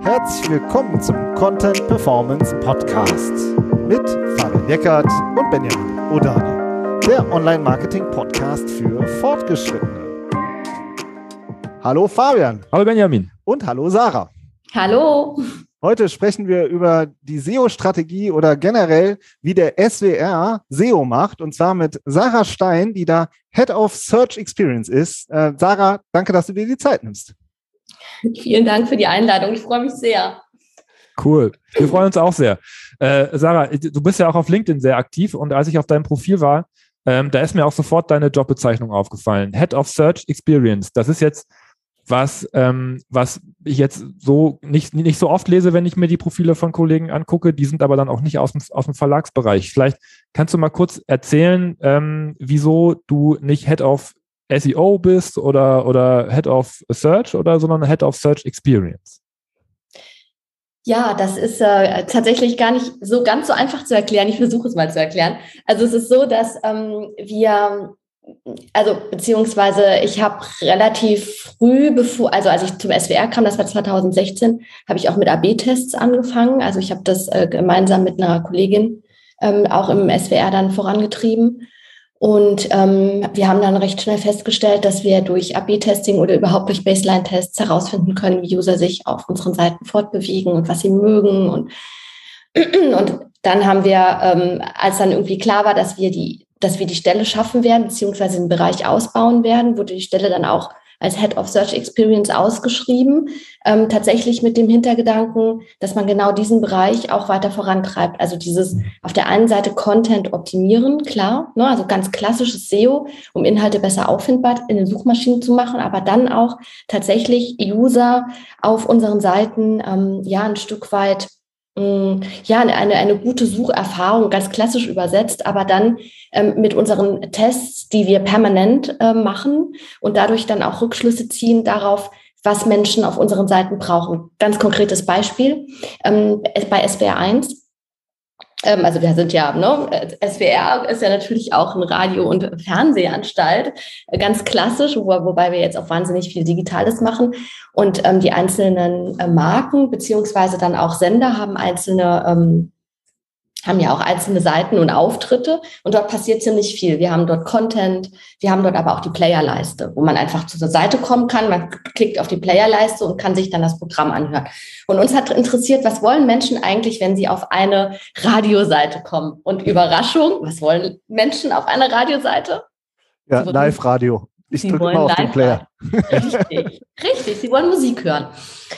Herzlich willkommen zum Content Performance Podcast mit Fabian Eckert und Benjamin Odani, der Online-Marketing-Podcast für Fortgeschrittene. Hallo Fabian. Hallo Benjamin. Und hallo Sarah. Hallo. Heute sprechen wir über die SEO-Strategie oder generell, wie der SWR SEO macht. Und zwar mit Sarah Stein, die da Head of Search Experience ist. Äh, Sarah, danke, dass du dir die Zeit nimmst. Vielen Dank für die Einladung. Ich freue mich sehr. Cool. Wir freuen uns auch sehr. Äh, Sarah, du bist ja auch auf LinkedIn sehr aktiv und als ich auf deinem Profil war, ähm, da ist mir auch sofort deine Jobbezeichnung aufgefallen. Head of Search Experience. Das ist jetzt was, ähm, was ich jetzt so nicht, nicht so oft lese, wenn ich mir die Profile von Kollegen angucke. Die sind aber dann auch nicht aus dem, aus dem Verlagsbereich. Vielleicht kannst du mal kurz erzählen, ähm, wieso du nicht Head of SEO bist oder, oder Head of Search oder sondern Head of Search Experience? Ja, das ist äh, tatsächlich gar nicht so ganz so einfach zu erklären. Ich versuche es mal zu erklären. Also es ist so, dass ähm, wir, also beziehungsweise ich habe relativ früh, bevor, also als ich zum SWR kam, das war 2016, habe ich auch mit AB-Tests angefangen. Also ich habe das äh, gemeinsam mit einer Kollegin ähm, auch im SWR dann vorangetrieben. Und ähm, wir haben dann recht schnell festgestellt, dass wir durch AB-Testing oder überhaupt durch Baseline-Tests herausfinden können, wie User sich auf unseren Seiten fortbewegen und was sie mögen. Und, und dann haben wir, ähm, als dann irgendwie klar war, dass wir die, dass wir die Stelle schaffen werden, beziehungsweise den Bereich ausbauen werden, wurde die Stelle dann auch als Head of Search Experience ausgeschrieben, ähm, tatsächlich mit dem Hintergedanken, dass man genau diesen Bereich auch weiter vorantreibt. Also dieses auf der einen Seite Content optimieren, klar, ne, also ganz klassisches SEO, um Inhalte besser auffindbar in den Suchmaschinen zu machen, aber dann auch tatsächlich User auf unseren Seiten ähm, ja ein Stück weit ja, eine, eine gute Sucherfahrung, ganz klassisch übersetzt, aber dann ähm, mit unseren Tests, die wir permanent äh, machen und dadurch dann auch Rückschlüsse ziehen darauf, was Menschen auf unseren Seiten brauchen. Ganz konkretes Beispiel ähm, bei SWR 1 ähm, also wir sind ja, ne, SWR ist ja natürlich auch ein Radio- und Fernsehanstalt, äh, ganz klassisch, wo, wobei wir jetzt auch wahnsinnig viel Digitales machen. Und ähm, die einzelnen äh, Marken beziehungsweise dann auch Sender haben einzelne ähm, haben ja auch einzelne Seiten und Auftritte und dort passiert ziemlich viel. Wir haben dort Content, wir haben dort aber auch die Playerleiste, wo man einfach zu der Seite kommen kann, man klickt auf die Playerleiste und kann sich dann das Programm anhören. Und uns hat interessiert, was wollen Menschen eigentlich, wenn sie auf eine Radioseite kommen? Und Überraschung, was wollen Menschen auf einer Radioseite? Ja, Live-Radio. Ich drücke mal auf den Player. Richtig, richtig. Sie wollen Musik hören.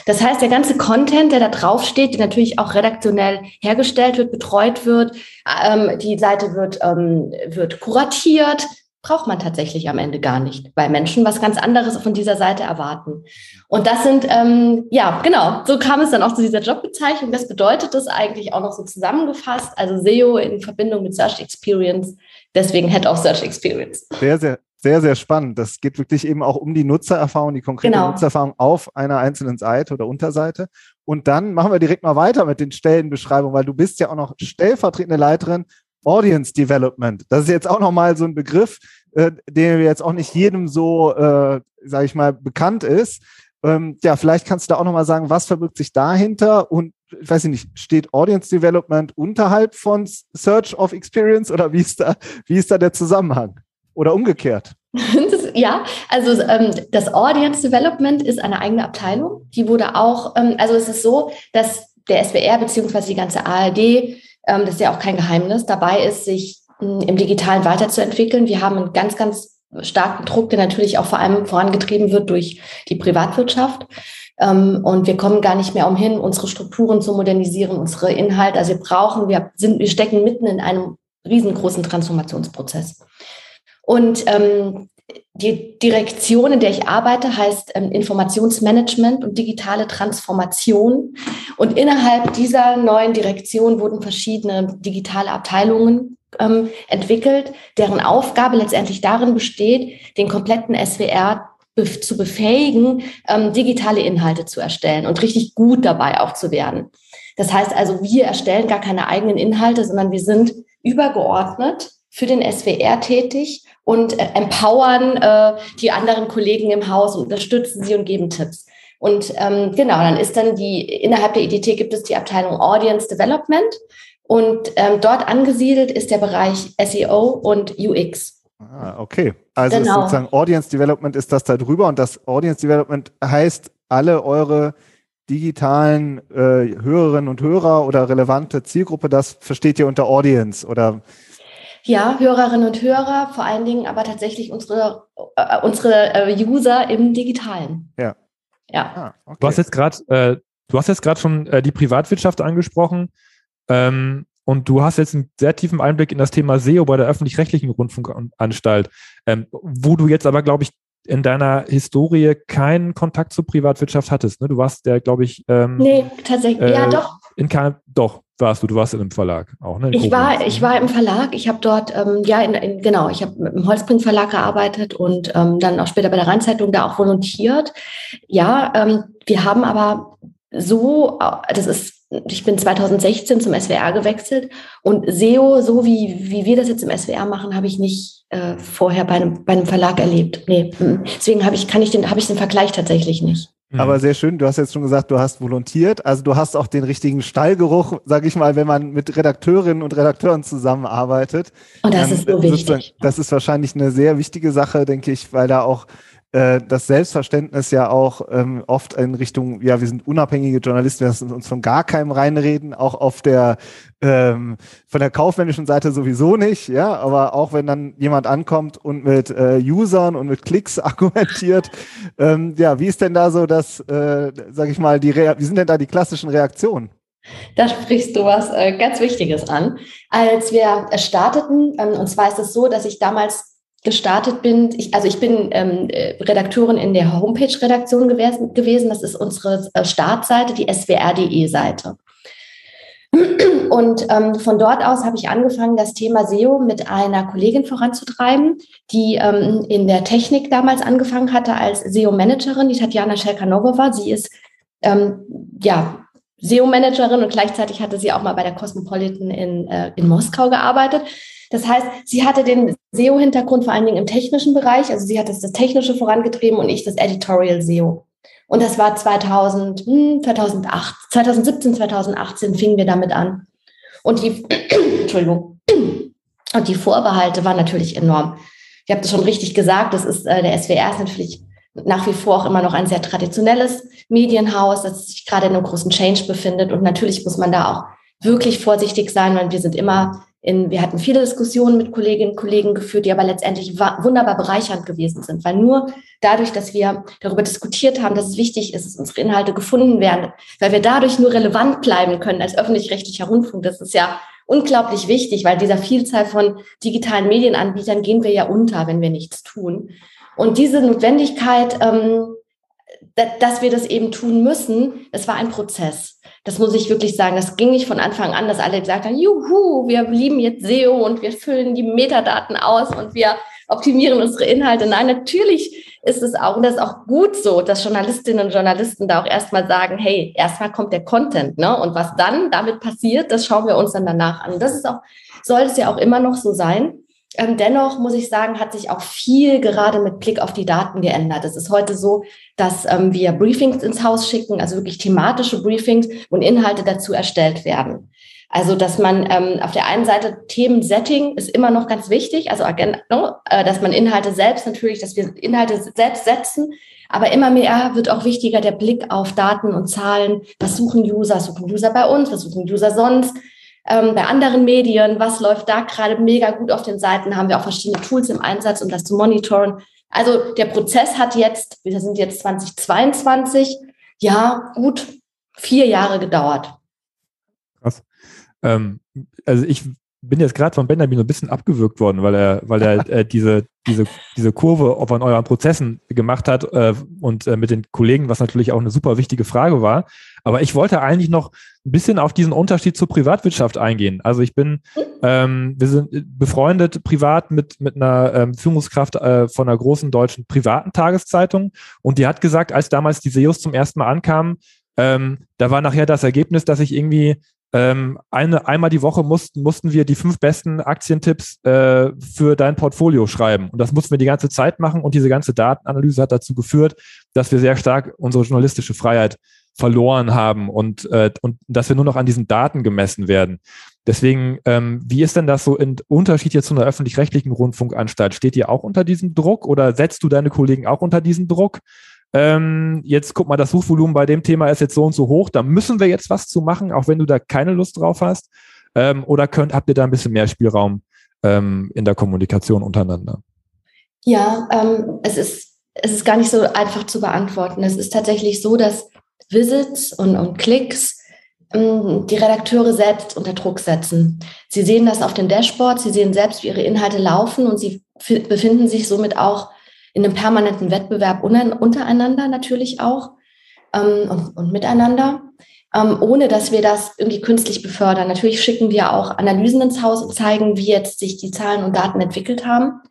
Das heißt, der ganze Content, der da drauf steht, der natürlich auch redaktionell hergestellt wird, betreut wird, ähm, die Seite wird, ähm, wird kuratiert, braucht man tatsächlich am Ende gar nicht, weil Menschen was ganz anderes von dieser Seite erwarten. Und das sind, ähm, ja, genau, so kam es dann auch zu dieser Jobbezeichnung. Das bedeutet das eigentlich auch noch so zusammengefasst, also SEO in Verbindung mit Search Experience, deswegen Head of Search Experience. Sehr, sehr, sehr, sehr spannend. Das geht wirklich eben auch um die Nutzererfahrung, die konkrete genau. Nutzererfahrung auf einer einzelnen Seite oder Unterseite. Und dann machen wir direkt mal weiter mit den Stellenbeschreibungen, weil du bist ja auch noch stellvertretende Leiterin Audience Development. Das ist jetzt auch nochmal so ein Begriff, äh, der jetzt auch nicht jedem so, äh, sage ich mal, bekannt ist. Ähm, ja, vielleicht kannst du da auch nochmal sagen, was verbirgt sich dahinter und ich weiß nicht, steht Audience Development unterhalb von Search of Experience oder wie ist da, wie ist da der Zusammenhang? Oder umgekehrt? Das, ja, also ähm, das Audience Development ist eine eigene Abteilung. Die wurde auch, ähm, also es ist so, dass der SWR beziehungsweise die ganze ARD, ähm, das ist ja auch kein Geheimnis, dabei ist, sich ähm, im Digitalen weiterzuentwickeln. Wir haben einen ganz, ganz starken Druck, der natürlich auch vor allem vorangetrieben wird durch die Privatwirtschaft. Ähm, und wir kommen gar nicht mehr umhin, unsere Strukturen zu modernisieren, unsere Inhalte. Also wir brauchen, wir sind, wir stecken mitten in einem riesengroßen Transformationsprozess. Und ähm, die Direktion, in der ich arbeite, heißt ähm, Informationsmanagement und digitale Transformation. Und innerhalb dieser neuen Direktion wurden verschiedene digitale Abteilungen ähm, entwickelt, deren Aufgabe letztendlich darin besteht, den kompletten SWR zu befähigen, ähm, digitale Inhalte zu erstellen und richtig gut dabei auch zu werden. Das heißt also, wir erstellen gar keine eigenen Inhalte, sondern wir sind übergeordnet für den SWR tätig und äh, empowern äh, die anderen Kollegen im Haus, unterstützen sie und geben Tipps. Und ähm, genau, dann ist dann die, innerhalb der IDT gibt es die Abteilung Audience Development und ähm, dort angesiedelt ist der Bereich SEO und UX. Ah, okay. Also genau. sozusagen Audience Development ist das da drüber und das Audience Development heißt, alle eure digitalen äh, Hörerinnen und Hörer oder relevante Zielgruppe, das versteht ihr unter Audience oder? Ja, Hörerinnen und Hörer, vor allen Dingen aber tatsächlich unsere, äh, unsere äh, User im Digitalen. Ja. Ja. Ah, okay. Du hast jetzt gerade, äh, du hast jetzt gerade schon äh, die Privatwirtschaft angesprochen. Ähm, und du hast jetzt einen sehr tiefen Einblick in das Thema SEO bei der öffentlich-rechtlichen Rundfunkanstalt, ähm, wo du jetzt aber, glaube ich, in deiner Historie keinen Kontakt zur Privatwirtschaft hattest. Ne? Du warst der, glaube ich. Ähm, nee, tatsächlich. Äh, ja, doch. In keinem, doch, warst du. Du warst in einem Verlag auch, ne? ich war, ich war im Verlag. Ich habe dort, ähm, ja, in, in, genau, ich habe im Holzbring Verlag gearbeitet und ähm, dann auch später bei der Rheinzeitung da auch volontiert. Ja, ähm, wir haben aber so, das ist ich bin 2016 zum SWR gewechselt und SEO, so wie, wie wir das jetzt im SWR machen, habe ich nicht äh, vorher bei einem, bei einem Verlag erlebt. Nee. Deswegen habe ich, kann ich den, habe ich den Vergleich tatsächlich nicht. Mhm. Aber sehr schön, du hast jetzt schon gesagt, du hast volontiert, also du hast auch den richtigen Stallgeruch, sage ich mal, wenn man mit Redakteurinnen und Redakteuren zusammenarbeitet. Und das ähm, ist so wichtig. Das ist wahrscheinlich eine sehr wichtige Sache, denke ich, weil da auch äh, das Selbstverständnis ja auch ähm, oft in Richtung, ja, wir sind unabhängige Journalisten, wir lassen uns von gar keinem reinreden, auch auf der ähm, von der kaufmännischen Seite sowieso nicht, ja, aber auch wenn dann jemand ankommt und mit äh, Usern und mit Klicks argumentiert, ähm, ja, wie ist denn da so das, äh, sag ich mal, die Rea wie sind denn da die klassischen Reaktionen? Da sprichst du was äh, ganz Wichtiges an. Als wir starteten, ähm, und zwar ist es so, dass ich damals gestartet bin, ich, also ich bin ähm, äh, Redakteurin in der Homepage-Redaktion gewesen, gewesen. Das ist unsere äh, Startseite, die swr.de-Seite. Und ähm, von dort aus habe ich angefangen, das Thema SEO mit einer Kollegin voranzutreiben, die ähm, in der Technik damals angefangen hatte als SEO-Managerin, die Tatjana Shelkanogova. Sie ist ähm, ja SEO-Managerin und gleichzeitig hatte sie auch mal bei der Cosmopolitan in, äh, in Moskau gearbeitet. Das heißt, sie hatte den SEO-Hintergrund vor allen Dingen im technischen Bereich. Also sie hat das, das Technische vorangetrieben und ich das Editorial SEO. Und das war 2000, 2008, 2017, 2018 fingen wir damit an. Und die, Entschuldigung, und die Vorbehalte waren natürlich enorm. Ich habe das schon richtig gesagt, das ist, äh, der SWR ist natürlich nach wie vor auch immer noch ein sehr traditionelles Medienhaus, das sich gerade in einem großen Change befindet. Und natürlich muss man da auch wirklich vorsichtig sein, weil wir sind immer in, wir hatten viele Diskussionen mit Kolleginnen und Kollegen geführt, die aber letztendlich wunderbar bereichernd gewesen sind, weil nur dadurch, dass wir darüber diskutiert haben, dass es wichtig ist, dass unsere Inhalte gefunden werden, weil wir dadurch nur relevant bleiben können als öffentlich-rechtlicher Rundfunk, das ist ja unglaublich wichtig, weil dieser Vielzahl von digitalen Medienanbietern gehen wir ja unter, wenn wir nichts tun. Und diese Notwendigkeit, ähm, dass wir das eben tun müssen, das war ein Prozess. Das muss ich wirklich sagen. Das ging nicht von Anfang an, dass alle gesagt haben, juhu, wir lieben jetzt SEO und wir füllen die Metadaten aus und wir optimieren unsere Inhalte. Nein, natürlich ist es auch, und das ist auch gut so, dass Journalistinnen und Journalisten da auch erstmal sagen, hey, erstmal kommt der Content, ne? Und was dann damit passiert, das schauen wir uns dann danach an. Das ist auch, soll es ja auch immer noch so sein. Ähm, dennoch muss ich sagen, hat sich auch viel gerade mit Blick auf die Daten geändert. Es ist heute so, dass ähm, wir Briefings ins Haus schicken, also wirklich thematische Briefings und Inhalte dazu erstellt werden. Also, dass man ähm, auf der einen Seite Themensetting ist immer noch ganz wichtig, also ne, äh, dass man Inhalte selbst natürlich, dass wir Inhalte selbst setzen, aber immer mehr wird auch wichtiger der Blick auf Daten und Zahlen. Was suchen User? Suchen User bei uns? Was suchen User sonst? Ähm, bei anderen Medien, was läuft da gerade mega gut auf den Seiten, haben wir auch verschiedene Tools im Einsatz, um das zu monitoren. Also der Prozess hat jetzt, wir sind jetzt 2022, ja, gut vier Jahre gedauert. Krass. Ähm, also ich bin jetzt gerade von Benjamin ein bisschen abgewürgt worden, weil er, weil er äh, diese, diese, diese Kurve von euren Prozessen gemacht hat äh, und äh, mit den Kollegen, was natürlich auch eine super wichtige Frage war. Aber ich wollte eigentlich noch ein bisschen auf diesen Unterschied zur Privatwirtschaft eingehen. Also ich bin, ähm, wir sind befreundet privat mit, mit einer ähm, Führungskraft äh, von einer großen deutschen privaten Tageszeitung und die hat gesagt, als damals die SEOs zum ersten Mal ankamen, ähm, da war nachher das Ergebnis, dass ich irgendwie ähm, eine, einmal die Woche mussten, mussten wir die fünf besten Aktientipps äh, für dein Portfolio schreiben. Und das mussten wir die ganze Zeit machen. Und diese ganze Datenanalyse hat dazu geführt, dass wir sehr stark unsere journalistische Freiheit verloren haben und, äh, und dass wir nur noch an diesen Daten gemessen werden. Deswegen, ähm, wie ist denn das so im Unterschied jetzt zu einer öffentlich-rechtlichen Rundfunkanstalt? Steht ihr auch unter diesem Druck oder setzt du deine Kollegen auch unter diesen Druck? ähm, jetzt guck mal, das Suchvolumen bei dem Thema ist jetzt so und so hoch, da müssen wir jetzt was zu machen, auch wenn du da keine Lust drauf hast? Ähm, oder könnt, habt ihr da ein bisschen mehr Spielraum ähm, in der Kommunikation untereinander? Ja, ähm, es, ist, es ist gar nicht so einfach zu beantworten. Es ist tatsächlich so, dass Visits und, und Klicks ähm, die Redakteure selbst unter Druck setzen. Sie sehen das auf den Dashboards, sie sehen selbst, wie ihre Inhalte laufen und sie befinden sich somit auch in einem permanenten Wettbewerb untereinander natürlich auch ähm, und, und, miteinander, ähm, ohne dass wir das irgendwie künstlich befördern. Natürlich schicken wir auch Analysen ins Haus und zeigen, wie jetzt sich die Zahlen und Daten entwickelt haben.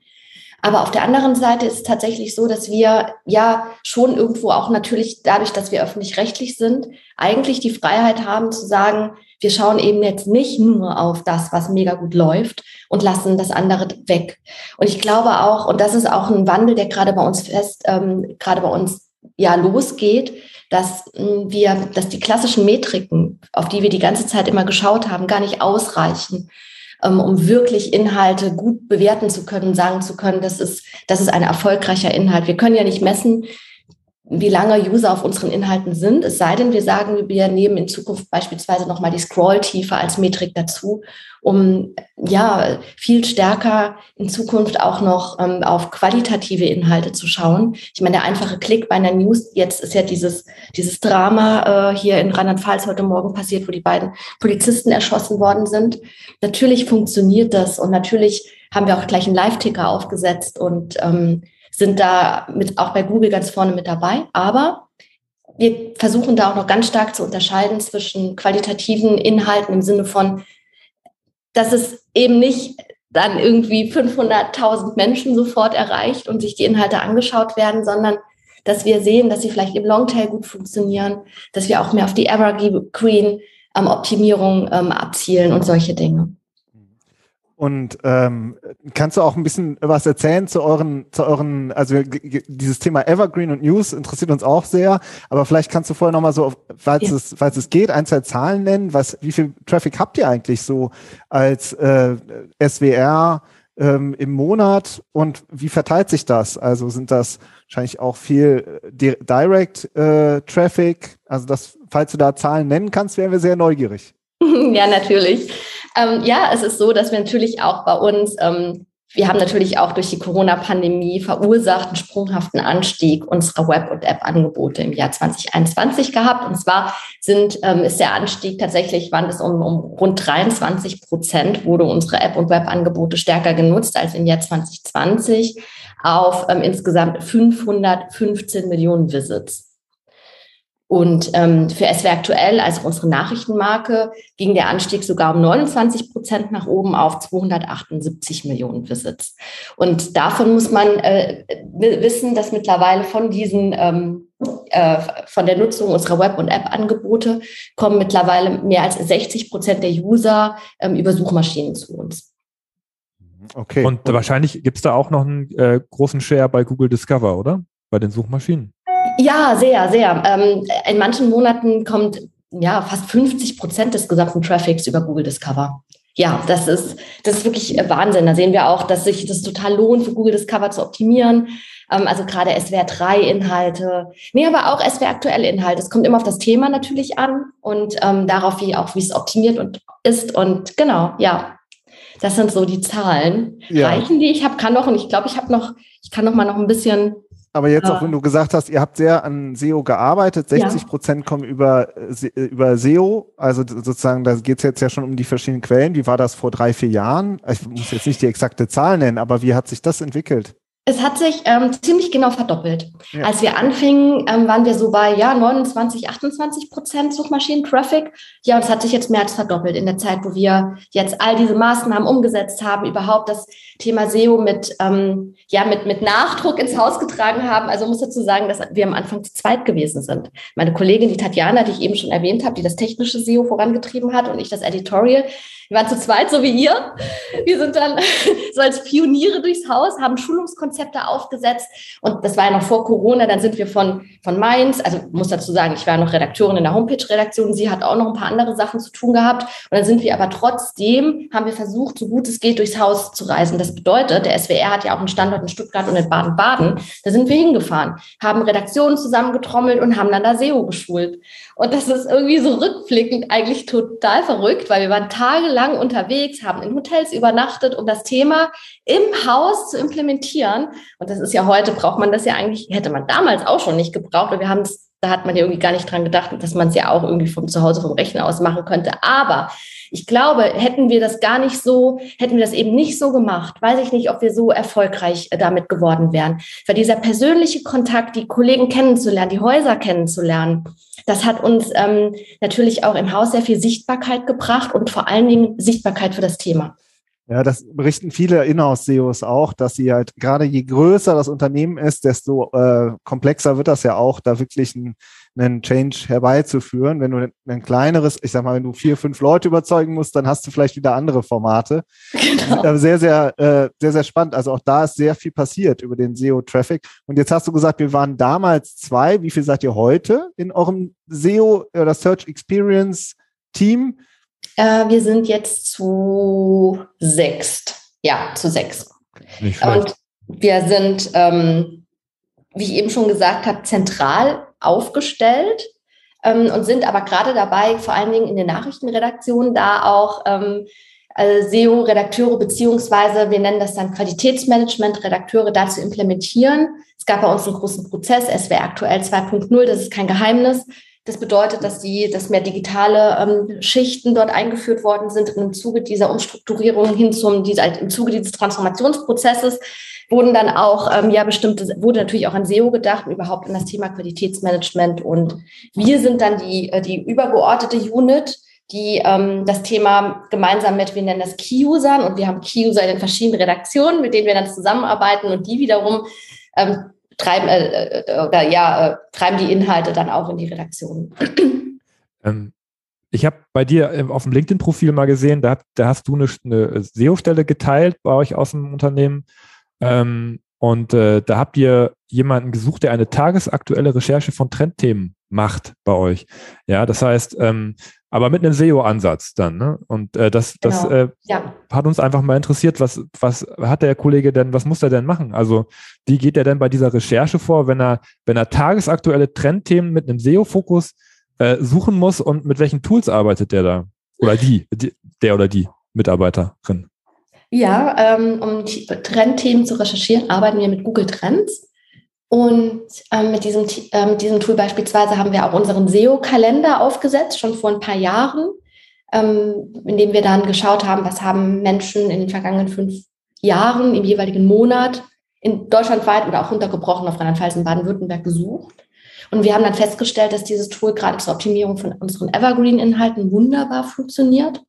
Aber auf der anderen Seite ist es tatsächlich so, dass wir ja schon irgendwo auch natürlich dadurch, dass wir öffentlich-rechtlich sind, eigentlich die Freiheit haben zu sagen, wir schauen eben jetzt nicht nur auf das, was mega gut läuft und lassen das andere weg. Und ich glaube auch, und das ist auch ein Wandel, der gerade bei uns fest, ähm, gerade bei uns ja losgeht, dass hm, wir, dass die klassischen Metriken, auf die wir die ganze Zeit immer geschaut haben, gar nicht ausreichen, ähm, um wirklich Inhalte gut bewerten zu können, sagen zu können, das ist, das ist ein erfolgreicher Inhalt. Wir können ja nicht messen, wie lange User auf unseren Inhalten sind. Es sei denn, wir sagen, wir nehmen in Zukunft beispielsweise nochmal die Scrolltiefe als Metrik dazu, um ja viel stärker in Zukunft auch noch ähm, auf qualitative Inhalte zu schauen. Ich meine, der einfache Klick bei einer News, jetzt ist ja dieses, dieses Drama äh, hier in Rheinland-Pfalz heute Morgen passiert, wo die beiden Polizisten erschossen worden sind. Natürlich funktioniert das und natürlich haben wir auch gleich einen Live-Ticker aufgesetzt und ähm, sind da mit, auch bei Google ganz vorne mit dabei. Aber wir versuchen da auch noch ganz stark zu unterscheiden zwischen qualitativen Inhalten im Sinne von, dass es eben nicht dann irgendwie 500.000 Menschen sofort erreicht und sich die Inhalte angeschaut werden, sondern dass wir sehen, dass sie vielleicht im Longtail gut funktionieren, dass wir auch mehr auf die Evergreen ähm, ähm, abzielen und solche Dinge. Und ähm, kannst du auch ein bisschen was erzählen zu euren, zu euren, also dieses Thema Evergreen und News interessiert uns auch sehr, aber vielleicht kannst du vorher nochmal so, falls ja. es, falls es geht, ein, zwei Zahlen nennen. Was, wie viel Traffic habt ihr eigentlich so als äh, SWR ähm, im Monat und wie verteilt sich das? Also sind das wahrscheinlich auch viel äh, Direct äh, Traffic? Also das, falls du da Zahlen nennen kannst, wären wir sehr neugierig. Ja, natürlich. Ähm, ja, es ist so, dass wir natürlich auch bei uns, ähm, wir haben natürlich auch durch die Corona-Pandemie verursacht einen sprunghaften Anstieg unserer Web- und App-Angebote im Jahr 2021 gehabt. Und zwar sind, ähm, ist der Anstieg tatsächlich, waren es um, um rund 23 Prozent, wurde unsere App- und Web-Angebote stärker genutzt als im Jahr 2020 auf ähm, insgesamt 515 Millionen Visits. Und ähm, für SW aktuell, also unsere Nachrichtenmarke, ging der Anstieg sogar um 29 Prozent nach oben auf 278 Millionen Visits. Und davon muss man äh, wissen, dass mittlerweile von diesen ähm, äh, von der Nutzung unserer Web- und App-Angebote kommen mittlerweile mehr als 60 Prozent der User ähm, über Suchmaschinen zu uns. Okay. Und wahrscheinlich gibt es da auch noch einen äh, großen Share bei Google Discover, oder? Bei den Suchmaschinen. Ja, sehr, sehr. Ähm, in manchen Monaten kommt ja fast 50 Prozent des gesamten Traffics über Google Discover. Ja, das ist, das ist wirklich Wahnsinn. Da sehen wir auch, dass sich das total lohnt, für Google Discover zu optimieren. Ähm, also gerade SWR 3 Inhalte. Nee, aber auch SWR aktuelle Inhalte. Es kommt immer auf das Thema natürlich an und ähm, darauf, wie auch, wie es optimiert und ist. Und genau, ja. Das sind so die Zahlen. Ja. Reichen die? Ich habe kann noch und ich glaube, ich habe noch, ich kann noch mal noch ein bisschen aber jetzt auch, wenn du gesagt hast, ihr habt sehr an SEO gearbeitet, 60 Prozent ja. kommen über, äh, über SEO, also sozusagen, da geht es jetzt ja schon um die verschiedenen Quellen. Wie war das vor drei, vier Jahren? Ich muss jetzt nicht die exakte Zahl nennen, aber wie hat sich das entwickelt? Es hat sich ähm, ziemlich genau verdoppelt. Ja. Als wir anfingen, ähm, waren wir so bei ja 29, 28 Prozent Suchmaschinen-Traffic. Ja, und es hat sich jetzt mehr als verdoppelt in der Zeit, wo wir jetzt all diese Maßnahmen umgesetzt haben, überhaupt das Thema SEO mit ähm, ja mit mit Nachdruck ins Haus getragen haben. Also muss dazu sagen, dass wir am Anfang zu zweit gewesen sind. Meine Kollegin, die Tatjana, die ich eben schon erwähnt habe, die das technische SEO vorangetrieben hat, und ich das Editorial. Wir waren zu zweit, so wie ihr. Wir sind dann so als Pioniere durchs Haus, haben Schulungskonzepte aufgesetzt. Und das war ja noch vor Corona. Dann sind wir von, von Mainz, also muss dazu sagen, ich war noch Redakteurin in der Homepage-Redaktion. Sie hat auch noch ein paar andere Sachen zu tun gehabt. Und dann sind wir aber trotzdem, haben wir versucht, so gut es geht, durchs Haus zu reisen. Das bedeutet, der SWR hat ja auch einen Standort in Stuttgart und in Baden-Baden. Da sind wir hingefahren, haben Redaktionen zusammengetrommelt und haben dann da SEO geschult. Und das ist irgendwie so rückblickend eigentlich total verrückt, weil wir waren tagelang unterwegs, haben in Hotels übernachtet, um das Thema im Haus zu implementieren. Und das ist ja heute, braucht man das ja eigentlich, hätte man damals auch schon nicht gebraucht. Und wir haben es, da hat man ja irgendwie gar nicht dran gedacht, dass man es ja auch irgendwie von zu Hause vom Rechner aus machen könnte. Aber ich glaube, hätten wir das gar nicht so, hätten wir das eben nicht so gemacht, weiß ich nicht, ob wir so erfolgreich äh, damit geworden wären. Weil dieser persönliche Kontakt, die Kollegen kennenzulernen, die Häuser kennenzulernen, das hat uns ähm, natürlich auch im Haus sehr viel Sichtbarkeit gebracht und vor allen Dingen Sichtbarkeit für das Thema. Ja, das berichten viele Inhouse-SEOs auch, dass sie halt gerade je größer das Unternehmen ist, desto äh, komplexer wird das ja auch, da wirklich ein, einen Change herbeizuführen. Wenn du ein kleineres, ich sag mal, wenn du vier, fünf Leute überzeugen musst, dann hast du vielleicht wieder andere Formate. Genau. Sehr, sehr, äh, sehr, sehr spannend. Also auch da ist sehr viel passiert über den SEO-Traffic. Und jetzt hast du gesagt, wir waren damals zwei. Wie viel seid ihr heute in eurem SEO oder Search Experience Team? Äh, wir sind jetzt zu sechst. Ja, zu sechs. Und wir sind, ähm, wie ich eben schon gesagt habe, zentral aufgestellt ähm, und sind aber gerade dabei, vor allen Dingen in den Nachrichtenredaktionen, da auch ähm, also SEO-Redakteure beziehungsweise wir nennen das dann Qualitätsmanagement-Redakteure da zu implementieren. Es gab bei uns einen großen Prozess, SWR aktuell 2.0, das ist kein Geheimnis. Das bedeutet, dass die, dass mehr digitale ähm, Schichten dort eingeführt worden sind im Zuge dieser Umstrukturierung hin zum, dieser, im Zuge dieses Transformationsprozesses wurden dann auch ähm, ja bestimmte wurde natürlich auch an SEO gedacht und überhaupt an das Thema Qualitätsmanagement. Und wir sind dann die äh, die übergeordnete Unit die ähm, das Thema gemeinsam mit, wir nennen das Key-Usern. Und wir haben Key-User in den verschiedenen Redaktionen, mit denen wir dann zusammenarbeiten und die wiederum ähm, treiben äh, äh, oder ja, äh, treiben die Inhalte dann auch in die Redaktion. Ähm, ich habe bei dir äh, auf dem LinkedIn-Profil mal gesehen, da, da hast du eine, eine SEO-Stelle geteilt bei euch aus dem Unternehmen. Ähm, und äh, da habt ihr jemanden gesucht, der eine tagesaktuelle Recherche von Trendthemen macht bei euch. Ja, das heißt, ähm, aber mit einem SEO-Ansatz dann. Ne? Und äh, das, genau. das äh, ja. hat uns einfach mal interessiert, was, was hat der Kollege denn, was muss er denn machen? Also wie geht er denn bei dieser Recherche vor, wenn er, wenn er tagesaktuelle Trendthemen mit einem SEO-Fokus äh, suchen muss und mit welchen Tools arbeitet der da? Oder die, die der oder die Mitarbeiterin? Ja, ähm, um Trendthemen zu recherchieren, arbeiten wir mit Google Trends. Und ähm, mit, diesem, äh, mit diesem Tool beispielsweise haben wir auch unseren SEO-Kalender aufgesetzt, schon vor ein paar Jahren, ähm, in dem wir dann geschaut haben, was haben Menschen in den vergangenen fünf Jahren im jeweiligen Monat in deutschlandweit oder auch runtergebrochen auf Rheinland-Pfalz und Baden-Württemberg gesucht. Und wir haben dann festgestellt, dass dieses Tool gerade zur Optimierung von unseren Evergreen-Inhalten wunderbar funktioniert.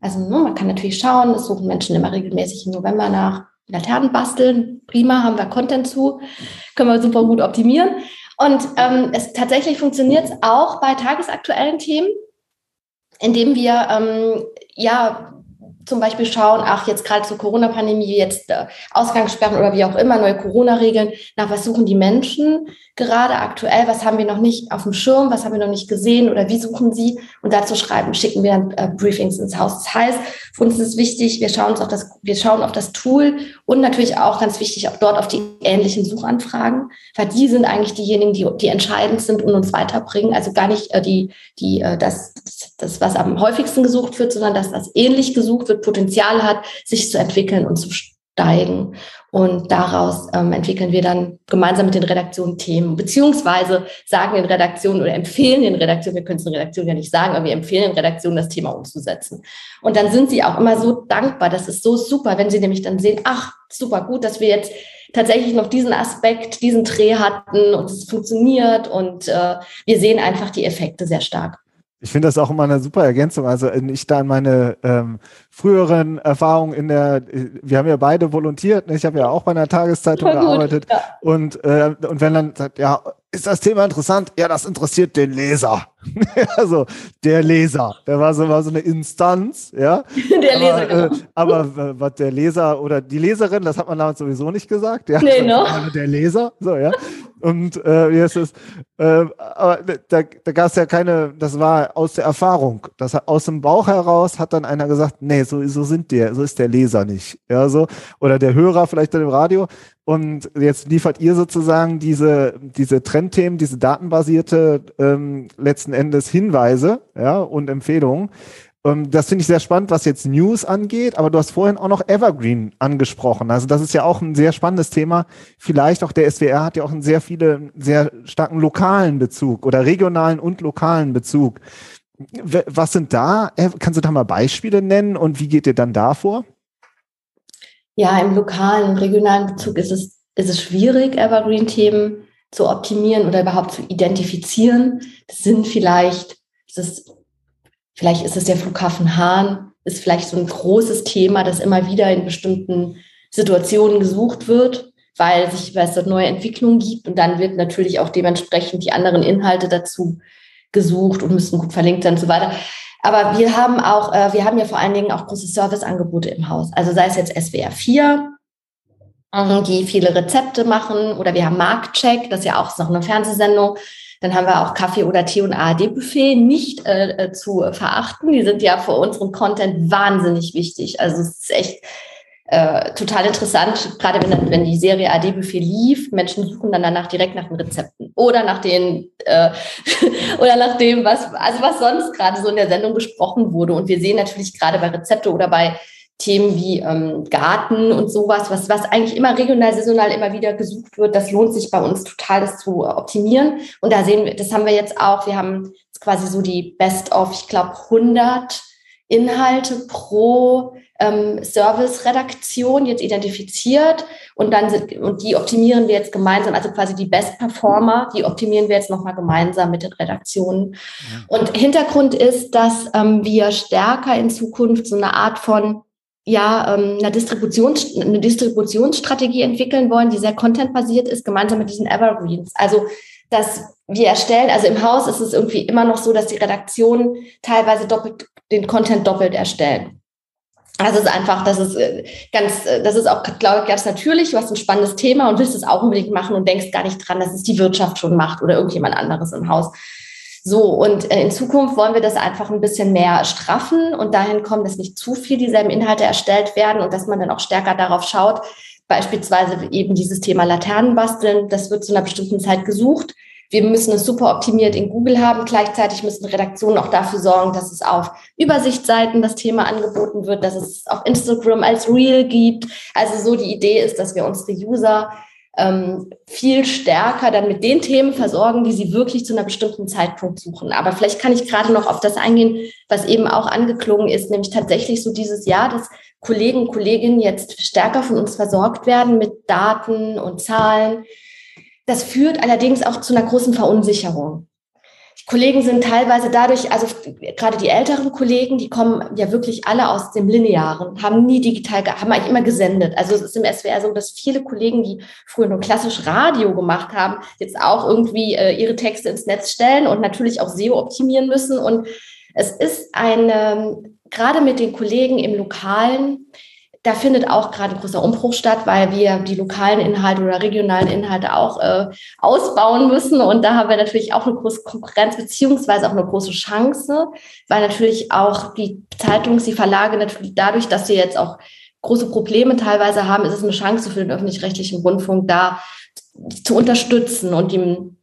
Also ne, man kann natürlich schauen, es suchen Menschen immer regelmäßig im November nach Laternen basteln. Prima, haben wir Content zu, können wir super gut optimieren. Und ähm, es tatsächlich funktioniert es auch bei tagesaktuellen Themen, indem wir ähm, ja zum Beispiel schauen, ach, jetzt gerade zur Corona-Pandemie, jetzt äh, Ausgangssperren oder wie auch immer, neue Corona-Regeln, nach was suchen die Menschen gerade aktuell, was haben wir noch nicht auf dem Schirm, was haben wir noch nicht gesehen? Oder wie suchen sie? Und dazu schreiben, schicken wir dann äh, Briefings ins Haus. Das heißt, für uns ist es wichtig, wir schauen uns auf das, wir schauen auf das Tool und natürlich auch ganz wichtig, auch dort auf die ähnlichen Suchanfragen, weil die sind eigentlich diejenigen, die, die entscheidend sind und uns weiterbringen, also gar nicht äh, die, die, äh, das, das, was am häufigsten gesucht wird, sondern das ähnlich gesucht wird, Potenzial hat, sich zu entwickeln und zu steigen. Und daraus ähm, entwickeln wir dann gemeinsam mit den Redaktionen Themen, beziehungsweise sagen den Redaktionen oder empfehlen den Redaktionen, wir können es den Redaktionen ja nicht sagen, aber wir empfehlen den Redaktionen, das Thema umzusetzen. Und dann sind sie auch immer so dankbar, das ist so super, wenn sie nämlich dann sehen, ach, super gut, dass wir jetzt tatsächlich noch diesen Aspekt, diesen Dreh hatten und es funktioniert und äh, wir sehen einfach die Effekte sehr stark. Ich finde das auch immer eine super Ergänzung. Also ich da an meine ähm, früheren Erfahrungen in der, wir haben ja beide volontiert, ne? ich habe ja auch bei einer Tageszeitung gearbeitet ja. und, äh, und wenn dann sagt, ja, ist das Thema interessant? Ja, das interessiert den Leser. also der Leser, der war so, war so eine Instanz, ja. Der aber, Leser. Genau. Äh, aber äh, was der Leser oder die Leserin, das hat man damals sowieso nicht gesagt, ja. Nee, no. Der Leser, so, ja. Und äh, wie heißt es? Äh, aber da, da gab es ja keine, das war aus der Erfahrung. Das aus dem Bauch heraus hat dann einer gesagt, nee, so, so sind der, so ist der Leser nicht. Ja, so. Oder der Hörer vielleicht dann im Radio. Und jetzt liefert ihr sozusagen diese, diese Trendthemen, diese datenbasierte ähm, letzten Endes Hinweise ja, und Empfehlungen. Ähm, das finde ich sehr spannend, was jetzt News angeht, aber du hast vorhin auch noch Evergreen angesprochen. Also das ist ja auch ein sehr spannendes Thema. Vielleicht auch der SWR hat ja auch einen sehr viele, sehr starken lokalen Bezug oder regionalen und lokalen Bezug. Was sind da? Kannst du da mal Beispiele nennen und wie geht ihr dann da vor? Ja, im lokalen, regionalen Bezug ist es, ist es schwierig, Evergreen-Themen zu optimieren oder überhaupt zu identifizieren. Das sind vielleicht, ist es, vielleicht ist es der Flughafen Hahn, ist vielleicht so ein großes Thema, das immer wieder in bestimmten Situationen gesucht wird, weil sich weil es dort neue Entwicklungen gibt und dann wird natürlich auch dementsprechend die anderen Inhalte dazu gesucht und müssen gut verlinkt sein und so weiter. Aber wir haben auch, äh, wir haben ja vor allen Dingen auch große Serviceangebote im Haus. Also sei es jetzt SWR 4, ähm, die viele Rezepte machen, oder wir haben Marktcheck, das ist ja auch noch eine Fernsehsendung. Dann haben wir auch Kaffee oder Tee und ARD-Buffet nicht äh, äh, zu verachten. Die sind ja für unseren Content wahnsinnig wichtig. Also es ist echt äh, total interessant, gerade wenn, wenn die Serie AD-Buffet lief, Menschen suchen dann danach direkt nach den Rezepten oder nach den äh, oder nach dem, was, also was sonst gerade so in der Sendung besprochen wurde. Und wir sehen natürlich gerade bei Rezepte oder bei Themen wie ähm, Garten und sowas, was, was eigentlich immer regional, saisonal immer wieder gesucht wird, das lohnt sich bei uns total, das zu optimieren. Und da sehen wir, das haben wir jetzt auch, wir haben quasi so die Best of, ich glaube, 100 Inhalte pro ähm, Service-Redaktion jetzt identifiziert und dann sind, und die optimieren wir jetzt gemeinsam, also quasi die Best Performer, die optimieren wir jetzt nochmal gemeinsam mit den Redaktionen. Ja. Und Hintergrund ist, dass ähm, wir stärker in Zukunft so eine Art von ja, ähm, eine, Distributions eine Distributionsstrategie entwickeln wollen, die sehr contentbasiert ist, gemeinsam mit diesen Evergreens. Also dass wir erstellen, also im Haus ist es irgendwie immer noch so, dass die Redaktionen teilweise doppelt den Content doppelt erstellen. Also es ist einfach, das ist äh, ganz, äh, das ist auch, glaube ich, ganz natürlich. Du hast ein spannendes Thema und willst es auch unbedingt machen und denkst gar nicht dran, dass es die Wirtschaft schon macht oder irgendjemand anderes im Haus. So, und äh, in Zukunft wollen wir das einfach ein bisschen mehr straffen und dahin kommen, dass nicht zu viel dieselben Inhalte erstellt werden und dass man dann auch stärker darauf schaut, beispielsweise eben dieses Thema Laternen basteln, das wird zu einer bestimmten Zeit gesucht wir müssen es super optimiert in Google haben. Gleichzeitig müssen Redaktionen auch dafür sorgen, dass es auf Übersichtsseiten das Thema angeboten wird, dass es auf Instagram als Reel gibt. Also so die Idee ist, dass wir unsere User ähm, viel stärker dann mit den Themen versorgen, die sie wirklich zu einer bestimmten Zeitpunkt suchen. Aber vielleicht kann ich gerade noch auf das eingehen, was eben auch angeklungen ist, nämlich tatsächlich so dieses Jahr, dass Kollegen und Kolleginnen jetzt stärker von uns versorgt werden mit Daten und Zahlen, das führt allerdings auch zu einer großen Verunsicherung. Die Kollegen sind teilweise dadurch, also gerade die älteren Kollegen, die kommen ja wirklich alle aus dem Linearen, haben nie digital, haben eigentlich immer gesendet. Also es ist im SWR so, dass viele Kollegen, die früher nur klassisch Radio gemacht haben, jetzt auch irgendwie äh, ihre Texte ins Netz stellen und natürlich auch SEO optimieren müssen. Und es ist eine, gerade mit den Kollegen im Lokalen, da findet auch gerade ein großer Umbruch statt, weil wir die lokalen Inhalte oder regionalen Inhalte auch äh, ausbauen müssen. Und da haben wir natürlich auch eine große Konkurrenz beziehungsweise auch eine große Chance, weil natürlich auch die Zeitungs-, die Verlage natürlich dadurch, dass sie jetzt auch große Probleme teilweise haben, ist es eine Chance für den öffentlich-rechtlichen Rundfunk da zu unterstützen und ihm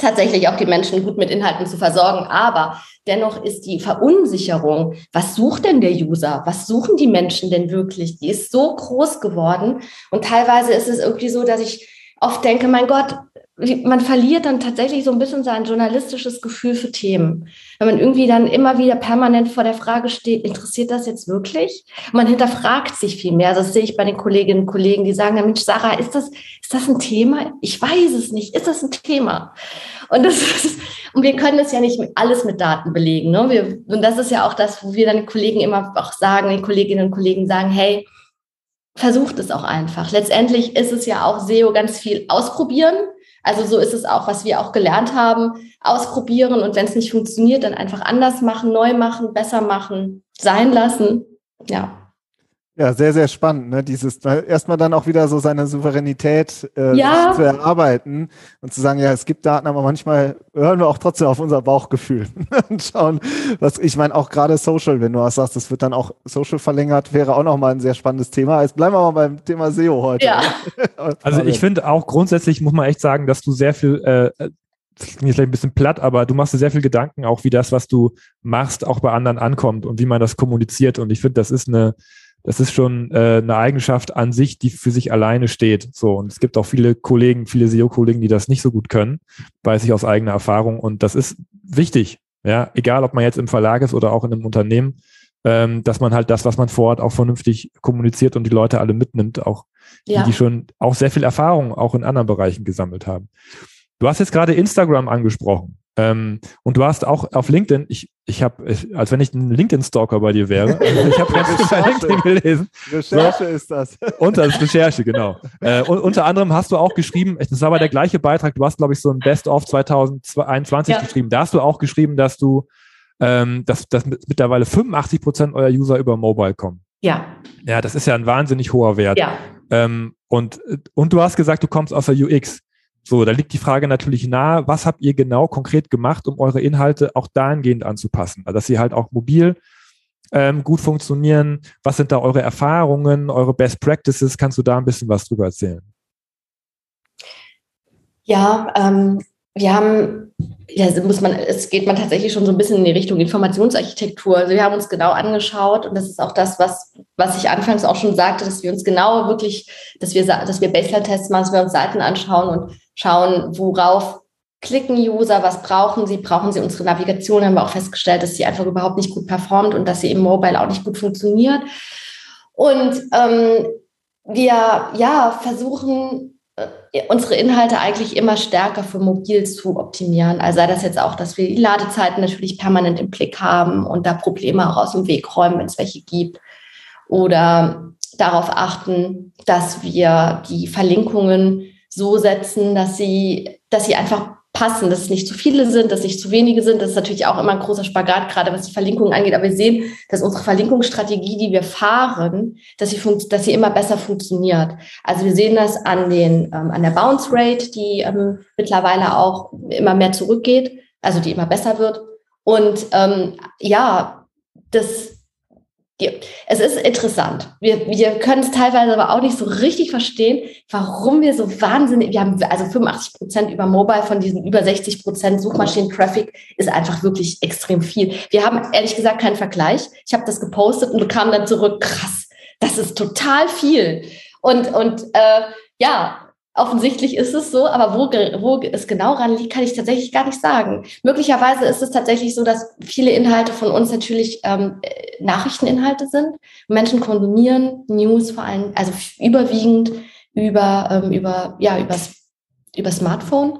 tatsächlich auch die Menschen gut mit Inhalten zu versorgen. Aber dennoch ist die Verunsicherung, was sucht denn der User? Was suchen die Menschen denn wirklich? Die ist so groß geworden. Und teilweise ist es irgendwie so, dass ich oft denke, mein Gott, man verliert dann tatsächlich so ein bisschen sein journalistisches Gefühl für Themen. Wenn man irgendwie dann immer wieder permanent vor der Frage steht, interessiert das jetzt wirklich? Man hinterfragt sich viel mehr. Das sehe ich bei den Kolleginnen und Kollegen, die sagen, Mensch, Sarah, ist das, ist das ein Thema? Ich weiß es nicht. Ist das ein Thema? Und, das ist, und wir können es ja nicht alles mit Daten belegen. Ne? Wir, und das ist ja auch das, wo wir dann den Kollegen immer auch sagen, den Kolleginnen und Kollegen sagen, hey, versucht es auch einfach. Letztendlich ist es ja auch SEO ganz viel ausprobieren also so ist es auch, was wir auch gelernt haben, ausprobieren und wenn es nicht funktioniert, dann einfach anders machen, neu machen, besser machen, sein lassen. Ja. Ja, sehr, sehr spannend, ne? Dieses erstmal dann auch wieder so seine Souveränität äh, ja. zu erarbeiten und zu sagen, ja, es gibt Daten, aber manchmal hören wir auch trotzdem auf unser Bauchgefühl und schauen, was ich meine, auch gerade Social, wenn du was sagst, das wird dann auch Social verlängert, wäre auch nochmal ein sehr spannendes Thema. Jetzt bleiben wir mal beim Thema SEO heute. Ja. also ich finde auch grundsätzlich muss man echt sagen, dass du sehr viel äh, das klingt vielleicht ein bisschen platt, aber du machst dir sehr viel Gedanken, auch wie das, was du machst, auch bei anderen ankommt und wie man das kommuniziert. Und ich finde, das ist eine, das ist schon äh, eine Eigenschaft an sich, die für sich alleine steht. So und es gibt auch viele Kollegen, viele SEO-Kollegen, die das nicht so gut können, weiß ich aus eigener Erfahrung. Und das ist wichtig, ja, egal ob man jetzt im Verlag ist oder auch in einem Unternehmen, ähm, dass man halt das, was man vor Ort auch vernünftig kommuniziert und die Leute alle mitnimmt, auch ja. die, die schon auch sehr viel Erfahrung auch in anderen Bereichen gesammelt haben. Du hast jetzt gerade Instagram angesprochen. Ähm, und du hast auch auf LinkedIn, ich, ich habe, als wenn ich ein LinkedIn-Stalker bei dir wäre, also ich habe ganz viel bei LinkedIn gelesen. Recherche so. ist das. Und das ist Recherche, genau. Äh, und unter anderem hast du auch geschrieben, das war aber der gleiche Beitrag, du hast, glaube ich, so ein Best-of 2021 ja. geschrieben. Da hast du auch geschrieben, dass du, ähm, dass, dass mittlerweile 85 Prozent eurer User über Mobile kommen. Ja. Ja, das ist ja ein wahnsinnig hoher Wert. Ja. Ähm, und, und du hast gesagt, du kommst aus der UX. So, da liegt die Frage natürlich nahe, was habt ihr genau konkret gemacht, um eure Inhalte auch dahingehend anzupassen, dass sie halt auch mobil ähm, gut funktionieren. Was sind da eure Erfahrungen, eure Best Practices? Kannst du da ein bisschen was drüber erzählen? Ja, ähm, wir haben, ja, muss man, es geht man tatsächlich schon so ein bisschen in die Richtung Informationsarchitektur. Also wir haben uns genau angeschaut und das ist auch das, was, was ich anfangs auch schon sagte, dass wir uns genau wirklich, dass wir, dass wir Baseline-Tests machen, dass wir uns Seiten anschauen und schauen, worauf klicken User, was brauchen sie, brauchen sie unsere Navigation, haben wir auch festgestellt, dass sie einfach überhaupt nicht gut performt und dass sie im Mobile auch nicht gut funktioniert. Und ähm, wir ja versuchen unsere Inhalte eigentlich immer stärker für mobil zu optimieren. Also sei das jetzt auch, dass wir die Ladezeiten natürlich permanent im Blick haben und da Probleme auch aus dem Weg räumen, wenn es welche gibt. Oder darauf achten, dass wir die Verlinkungen so setzen, dass sie, dass sie einfach passen, dass es nicht zu viele sind, dass nicht zu wenige sind. Das ist natürlich auch immer ein großer Spagat, gerade was die Verlinkungen angeht. Aber wir sehen, dass unsere Verlinkungsstrategie, die wir fahren, dass sie, dass sie immer besser funktioniert. Also wir sehen das an, den, ähm, an der Bounce Rate, die ähm, mittlerweile auch immer mehr zurückgeht, also die immer besser wird. Und ähm, ja, das, es ist interessant. Wir, wir können es teilweise aber auch nicht so richtig verstehen, warum wir so wahnsinnig, wir haben also 85 Prozent über Mobile von diesen über 60 Prozent Suchmaschinen-Traffic ist einfach wirklich extrem viel. Wir haben ehrlich gesagt keinen Vergleich. Ich habe das gepostet und bekam dann zurück, krass, das ist total viel. Und, und äh, ja, Offensichtlich ist es so, aber wo, wo es genau ran liegt, kann ich tatsächlich gar nicht sagen. Möglicherweise ist es tatsächlich so, dass viele Inhalte von uns natürlich ähm, Nachrichteninhalte sind. Menschen konsumieren News vor allem, also überwiegend über, ähm, über, ja, übers, über Smartphone.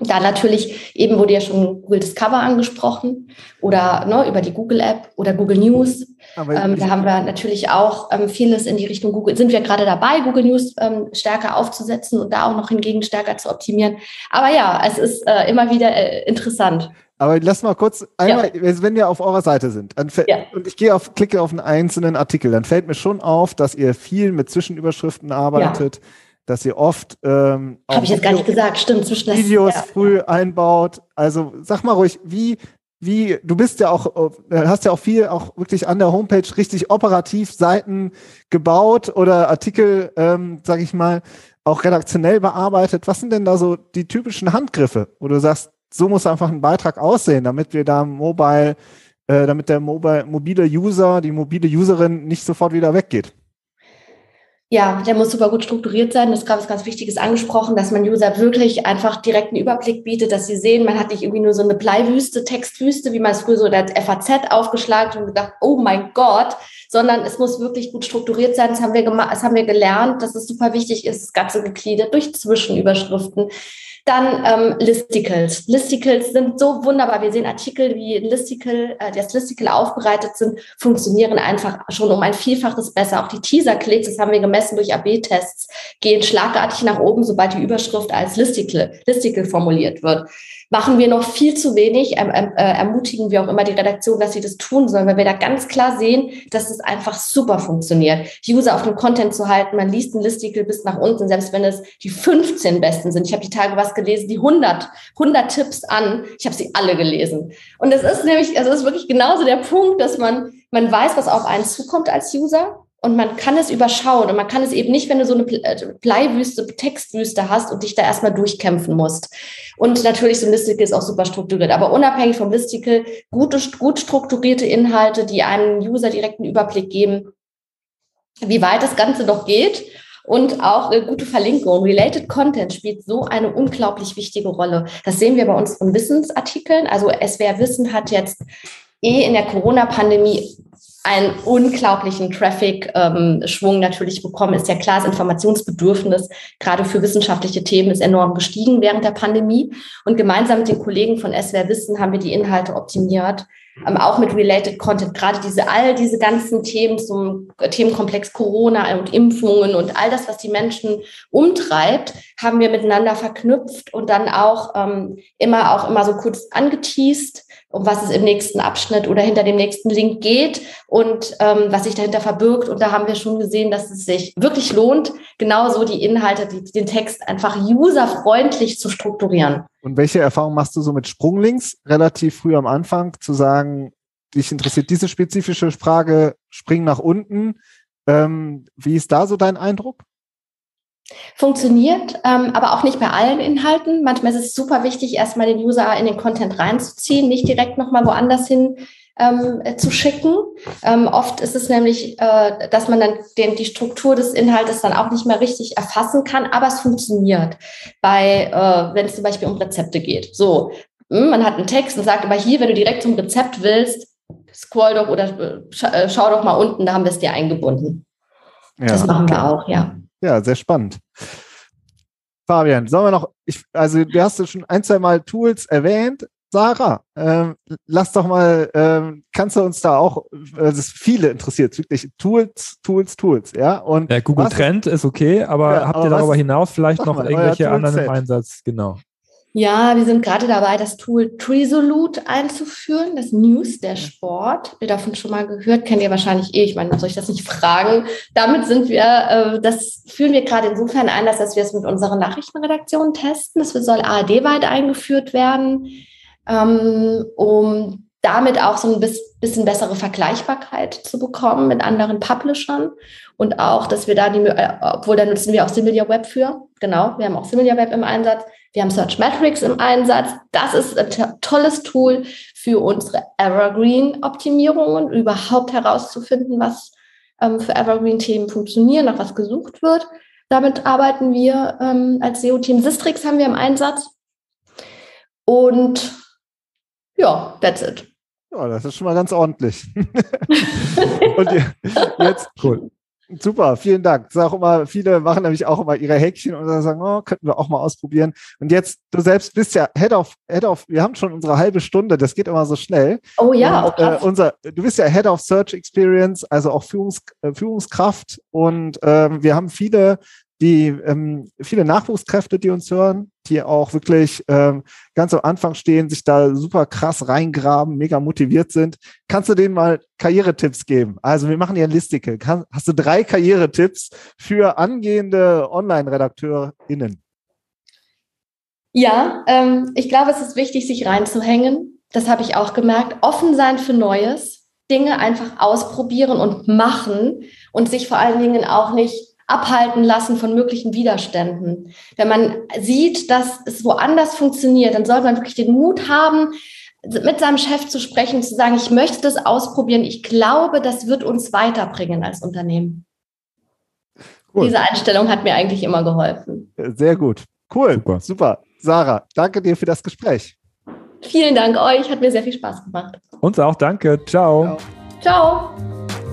Da natürlich, eben wurde ja schon Google Discover angesprochen oder ne, über die Google App oder Google News. Ähm, da haben wir natürlich auch ähm, vieles in die Richtung Google, sind wir gerade dabei, Google News ähm, stärker aufzusetzen und da auch noch hingegen stärker zu optimieren. Aber ja, es ist äh, immer wieder äh, interessant. Aber lass mal kurz einmal, ja. wenn wir auf eurer Seite sind ja. und ich gehe auf, klicke auf einen einzelnen Artikel, dann fällt mir schon auf, dass ihr viel mit Zwischenüberschriften arbeitet. Ja dass ihr oft ähm, habe ich jetzt gar nicht gesagt, stimmt, zwischen Videos ja. früh einbaut. Also sag mal ruhig, wie wie du bist ja auch äh, hast ja auch viel auch wirklich an der Homepage richtig operativ Seiten gebaut oder Artikel, ähm, sag ich mal, auch redaktionell bearbeitet. Was sind denn da so die typischen Handgriffe, wo du sagst, so muss einfach ein Beitrag aussehen, damit wir da mobile, äh, damit der mobile, mobile User, die mobile Userin nicht sofort wieder weggeht? Ja, der muss super gut strukturiert sein. Das ist gerade was ganz Wichtiges angesprochen, dass man User wirklich einfach direkt einen Überblick bietet, dass sie sehen, man hat nicht irgendwie nur so eine Bleiwüste, Textwüste, wie man es früher so in der FAZ aufgeschlagen und gedacht, oh mein Gott, sondern es muss wirklich gut strukturiert sein. Das haben wir gemacht, das haben wir gelernt, dass es super wichtig ist, das Ganze gegliedert durch Zwischenüberschriften dann ähm, Listicles. Listicles sind so wunderbar. Wir sehen Artikel, wie Listicle, äh, das Listicle aufbereitet sind, funktionieren einfach schon um ein Vielfaches besser. Auch die Teaser-Klicks, das haben wir gemessen durch AB-Tests, gehen schlagartig nach oben, sobald die Überschrift als Listicle, Listicle formuliert wird machen wir noch viel zu wenig. Ähm, äh, ermutigen wir auch immer die Redaktion, dass sie das tun sollen, weil wir da ganz klar sehen, dass es einfach super funktioniert. User auf dem Content zu halten, man liest ein Listicle bis nach unten, selbst wenn es die 15 besten sind. Ich habe die Tage was gelesen, die 100, 100 Tipps an. Ich habe sie alle gelesen. Und es ist nämlich, also es ist wirklich genauso der Punkt, dass man, man weiß, was auf einen zukommt als User und man kann es überschauen und man kann es eben nicht, wenn du so eine äh, Bleiwüste, Textwüste hast und dich da erstmal durchkämpfen musst. Und natürlich, so ein Listicle ist auch super strukturiert. Aber unabhängig vom Listicle, gute, gut strukturierte Inhalte, die einem User direkten Überblick geben, wie weit das Ganze noch geht. Und auch eine gute Verlinkung. Related Content spielt so eine unglaublich wichtige Rolle. Das sehen wir bei unseren Wissensartikeln. Also SWR Wissen hat jetzt eh in der Corona-Pandemie einen unglaublichen Traffic-Schwung ähm, natürlich bekommen. Ist ja klar, das Informationsbedürfnis gerade für wissenschaftliche Themen ist enorm gestiegen während der Pandemie. Und gemeinsam mit den Kollegen von SWR Wissen haben wir die Inhalte optimiert, ähm, auch mit Related Content. Gerade diese, all diese ganzen Themen zum Themenkomplex Corona und Impfungen und all das, was die Menschen umtreibt, haben wir miteinander verknüpft und dann auch ähm, immer auch immer so kurz angeteased um was es im nächsten Abschnitt oder hinter dem nächsten Link geht und ähm, was sich dahinter verbirgt. Und da haben wir schon gesehen, dass es sich wirklich lohnt, genauso die Inhalte, die, den Text einfach userfreundlich zu strukturieren. Und welche Erfahrungen machst du so mit Sprunglinks relativ früh am Anfang, zu sagen, dich interessiert diese spezifische Frage, spring nach unten. Ähm, wie ist da so dein Eindruck? Funktioniert, ähm, aber auch nicht bei allen Inhalten. Manchmal ist es super wichtig, erstmal den User in den Content reinzuziehen, nicht direkt nochmal woanders hin ähm, zu schicken. Ähm, oft ist es nämlich, äh, dass man dann den, die Struktur des Inhaltes dann auch nicht mehr richtig erfassen kann, aber es funktioniert. Bei, äh, wenn es zum Beispiel um Rezepte geht. So, hm, man hat einen Text und sagt aber hier, wenn du direkt zum Rezept willst, scroll doch oder äh, äh schau doch mal unten, da haben wir es dir eingebunden. Ja, das machen wir auch, ja. Ja, sehr spannend. Fabian, sollen wir noch, ich, also du hast schon ein, zwei Mal Tools erwähnt. Sarah, ähm, lass doch mal, ähm, kannst du uns da auch, es viele interessiert, wirklich Tools, Tools, Tools, ja? Und ja, Google Trend ist okay, aber ja, habt aber ihr darüber hinaus vielleicht noch mal, irgendwelche anderen im Einsatz? Genau. Ja, wir sind gerade dabei, das Tool Tresolute einzuführen, das News der Sport. Ihr davon schon mal gehört, kennt ihr wahrscheinlich eh. Ich meine, soll ich das nicht fragen? Damit sind wir, äh, das führen wir gerade insofern ein, dass, dass wir es mit unseren Nachrichtenredaktionen testen. Das soll ARD-weit eingeführt werden, ähm, um damit auch so ein bisschen bessere Vergleichbarkeit zu bekommen mit anderen Publishern und auch, dass wir da die, äh, obwohl da nutzen wir auch Similia Web für. Genau, wir haben auch Similia Web im Einsatz wir haben Search Metrics im Einsatz. Das ist ein tolles Tool für unsere Evergreen-Optimierungen, überhaupt herauszufinden, was ähm, für Evergreen-Themen funktionieren, nach was gesucht wird. Damit arbeiten wir ähm, als SEO-Team. Sistrix haben wir im Einsatz. Und ja, that's it. Ja, das ist schon mal ganz ordentlich. Und jetzt, cool. Super, vielen Dank. Auch immer, viele machen nämlich auch immer ihre Häkchen und sagen, oh, könnten wir auch mal ausprobieren. Und jetzt, du selbst bist ja Head of, Head of, wir haben schon unsere halbe Stunde, das geht immer so schnell. Oh ja, und, äh, unser, du bist ja Head of Search Experience, also auch Führungs, äh, Führungskraft und ähm, wir haben viele die ähm, viele Nachwuchskräfte, die uns hören, die auch wirklich ähm, ganz am Anfang stehen, sich da super krass reingraben, mega motiviert sind. Kannst du denen mal Karrieretipps geben? Also wir machen ja ein Listicle. Hast du drei Karrieretipps für angehende Online-RedakteurInnen? Ja, ähm, ich glaube, es ist wichtig, sich reinzuhängen. Das habe ich auch gemerkt. Offen sein für Neues, Dinge einfach ausprobieren und machen und sich vor allen Dingen auch nicht abhalten lassen von möglichen Widerständen. Wenn man sieht, dass es woanders funktioniert, dann sollte man wirklich den Mut haben, mit seinem Chef zu sprechen, zu sagen, ich möchte das ausprobieren. Ich glaube, das wird uns weiterbringen als Unternehmen. cool. diese Einstellung hat mir eigentlich immer geholfen. Sehr gut. Cool. Super. Super. Sarah, danke dir für das Gespräch. Vielen Dank euch. Hat mir sehr viel Spaß gemacht. Uns auch. Danke. Ciao. Ciao. Ciao.